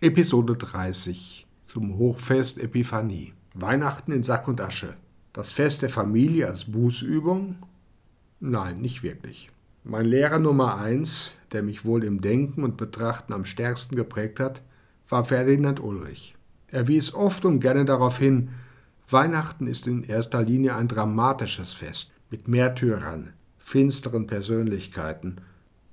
Episode 30 zum Hochfest Epiphanie. Weihnachten in Sack und Asche. Das Fest der Familie als Bußübung? Nein, nicht wirklich. Mein Lehrer Nummer eins, der mich wohl im Denken und Betrachten am stärksten geprägt hat, war Ferdinand Ulrich. Er wies oft und gerne darauf hin, Weihnachten ist in erster Linie ein dramatisches Fest mit Märtyrern, finsteren Persönlichkeiten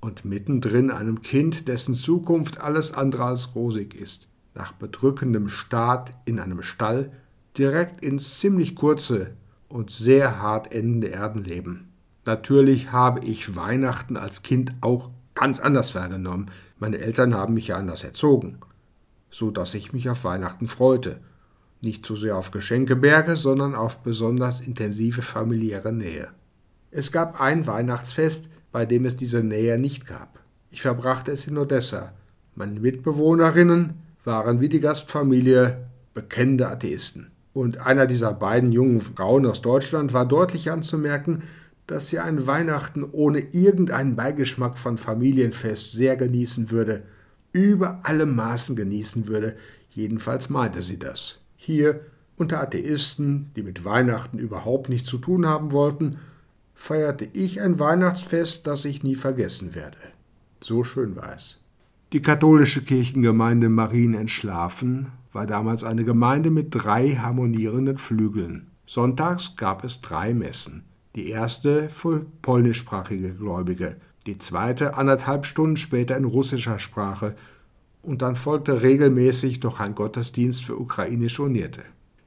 und mittendrin einem Kind, dessen Zukunft alles andere als rosig ist, nach bedrückendem Start in einem Stall direkt ins ziemlich kurze und sehr hart endende Erdenleben. Natürlich habe ich Weihnachten als Kind auch ganz anders wahrgenommen. Meine Eltern haben mich ja anders erzogen, so dass ich mich auf Weihnachten freute. Nicht so sehr auf Geschenkeberge, sondern auf besonders intensive familiäre Nähe. Es gab ein Weihnachtsfest, bei dem es diese Nähe nicht gab. Ich verbrachte es in Odessa. Meine Mitbewohnerinnen waren wie die Gastfamilie bekennende Atheisten. Und einer dieser beiden jungen Frauen aus Deutschland war deutlich anzumerken, dass sie ein Weihnachten ohne irgendeinen Beigeschmack von Familienfest sehr genießen würde, über alle Maßen genießen würde, jedenfalls meinte sie das. Hier unter Atheisten, die mit Weihnachten überhaupt nichts zu tun haben wollten, feierte ich ein Weihnachtsfest, das ich nie vergessen werde. So schön war es. Die katholische Kirchengemeinde Marien entschlafen war damals eine Gemeinde mit drei harmonierenden Flügeln. Sonntags gab es drei Messen. Die erste für polnischsprachige Gläubige, die zweite anderthalb Stunden später in russischer Sprache und dann folgte regelmäßig noch ein Gottesdienst für ukrainische Unierte.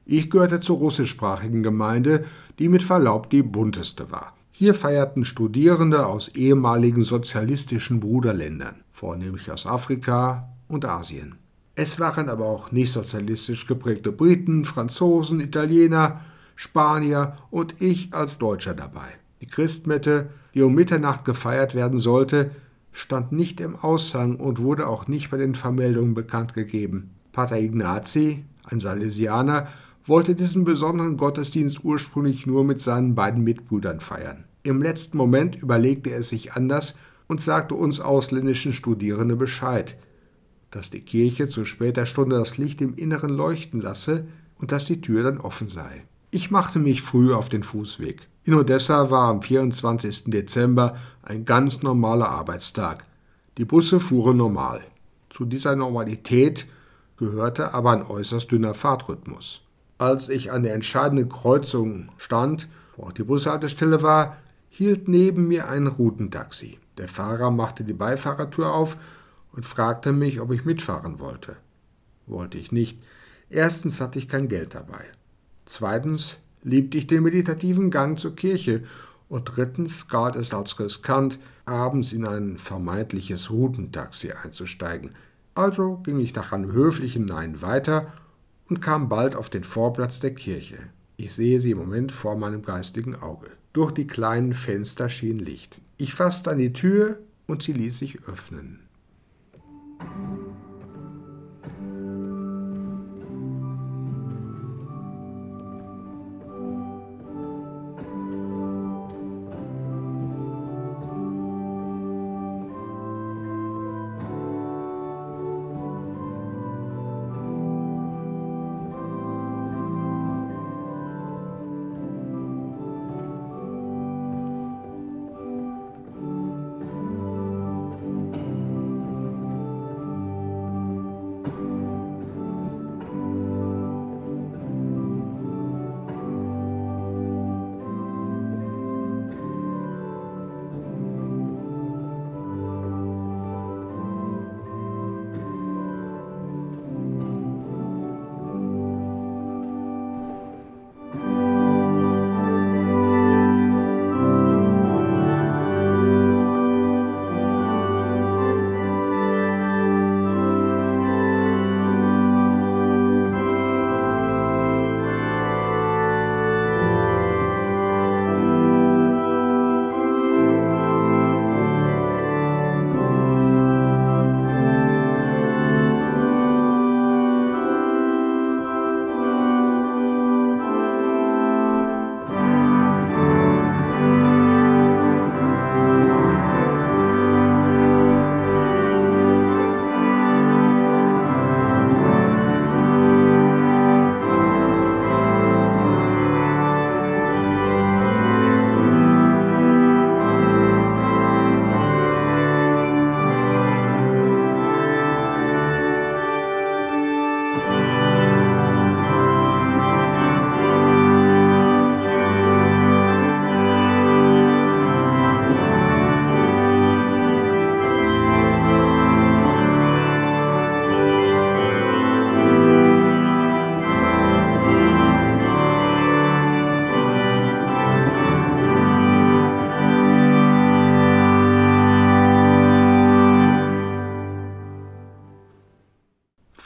Ich gehörte zur russischsprachigen Gemeinde, die mit Verlaub die bunteste war. Hier feierten Studierende aus ehemaligen sozialistischen Bruderländern, vornehmlich aus Afrika und Asien. Es waren aber auch nicht sozialistisch geprägte Briten, Franzosen, Italiener, Spanier und ich als Deutscher dabei. Die Christmette, die um Mitternacht gefeiert werden sollte, stand nicht im Aushang und wurde auch nicht bei den Vermeldungen bekannt gegeben. Pater Ignazi, ein Salesianer, wollte diesen besonderen Gottesdienst ursprünglich nur mit seinen beiden Mitbrüdern feiern. Im letzten Moment überlegte er sich anders und sagte uns ausländischen Studierenden Bescheid, dass die Kirche zu später Stunde das Licht im Inneren leuchten lasse und dass die Tür dann offen sei. Ich machte mich früh auf den Fußweg. In Odessa war am 24. Dezember ein ganz normaler Arbeitstag. Die Busse fuhren normal. Zu dieser Normalität gehörte aber ein äußerst dünner Fahrtrhythmus. Als ich an der entscheidenden Kreuzung stand, wo auch die Bushaltestelle war, hielt neben mir ein Routentaxi. Der Fahrer machte die Beifahrertür auf und fragte mich, ob ich mitfahren wollte. Wollte ich nicht. Erstens hatte ich kein Geld dabei. Zweitens liebte ich den meditativen Gang zur Kirche und drittens galt es als riskant, abends in ein vermeintliches Routentaxi einzusteigen. Also ging ich nach einem höflichen Nein weiter und kam bald auf den Vorplatz der Kirche. Ich sehe sie im Moment vor meinem geistigen Auge. Durch die kleinen Fenster schien Licht. Ich fasste an die Tür und sie ließ sich öffnen.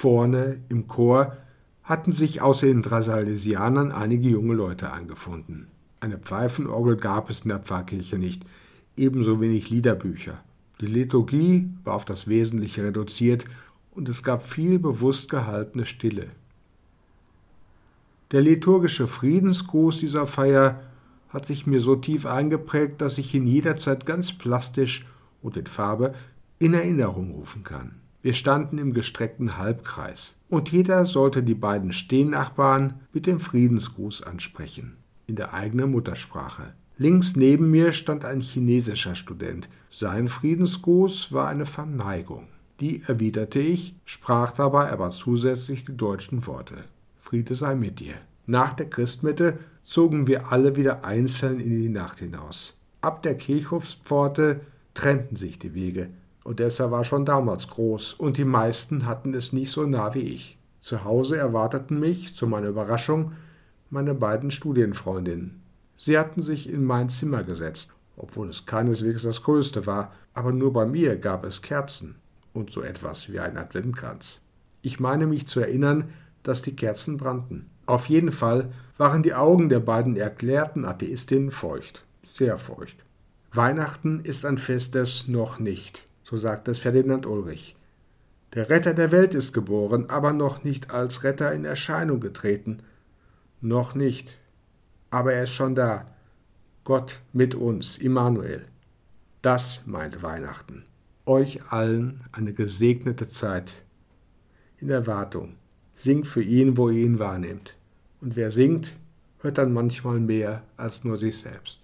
Vorne im Chor hatten sich außer den drei Salesianern einige junge Leute eingefunden. Eine Pfeifenorgel gab es in der Pfarrkirche nicht, ebenso wenig Liederbücher. Die Liturgie war auf das Wesentliche reduziert und es gab viel bewusst gehaltene Stille. Der liturgische Friedensgruß dieser Feier hat sich mir so tief eingeprägt, dass ich ihn jederzeit ganz plastisch und in Farbe in Erinnerung rufen kann. Wir standen im gestreckten Halbkreis und jeder sollte die beiden Stehennachbarn mit dem Friedensgruß ansprechen, in der eigenen Muttersprache. Links neben mir stand ein chinesischer Student. Sein Friedensgruß war eine Verneigung. Die erwiderte ich, sprach dabei aber zusätzlich die deutschen Worte. Friede sei mit dir. Nach der Christmitte zogen wir alle wieder einzeln in die Nacht hinaus. Ab der Kirchhofspforte trennten sich die Wege. Odessa war schon damals groß und die meisten hatten es nicht so nah wie ich. Zu Hause erwarteten mich, zu meiner Überraschung, meine beiden Studienfreundinnen. Sie hatten sich in mein Zimmer gesetzt, obwohl es keineswegs das größte war, aber nur bei mir gab es Kerzen und so etwas wie ein Adventkranz. Ich meine mich zu erinnern, dass die Kerzen brannten. Auf jeden Fall waren die Augen der beiden erklärten Atheistinnen feucht, sehr feucht. Weihnachten ist ein Fest des noch nicht, so sagt es Ferdinand Ulrich. Der Retter der Welt ist geboren, aber noch nicht als Retter in Erscheinung getreten. Noch nicht aber er ist schon da. Gott mit uns, Immanuel. Das meint Weihnachten. Euch allen eine gesegnete Zeit. In Erwartung. Singt für ihn, wo ihr ihn wahrnehmt. Und wer singt, hört dann manchmal mehr als nur sich selbst.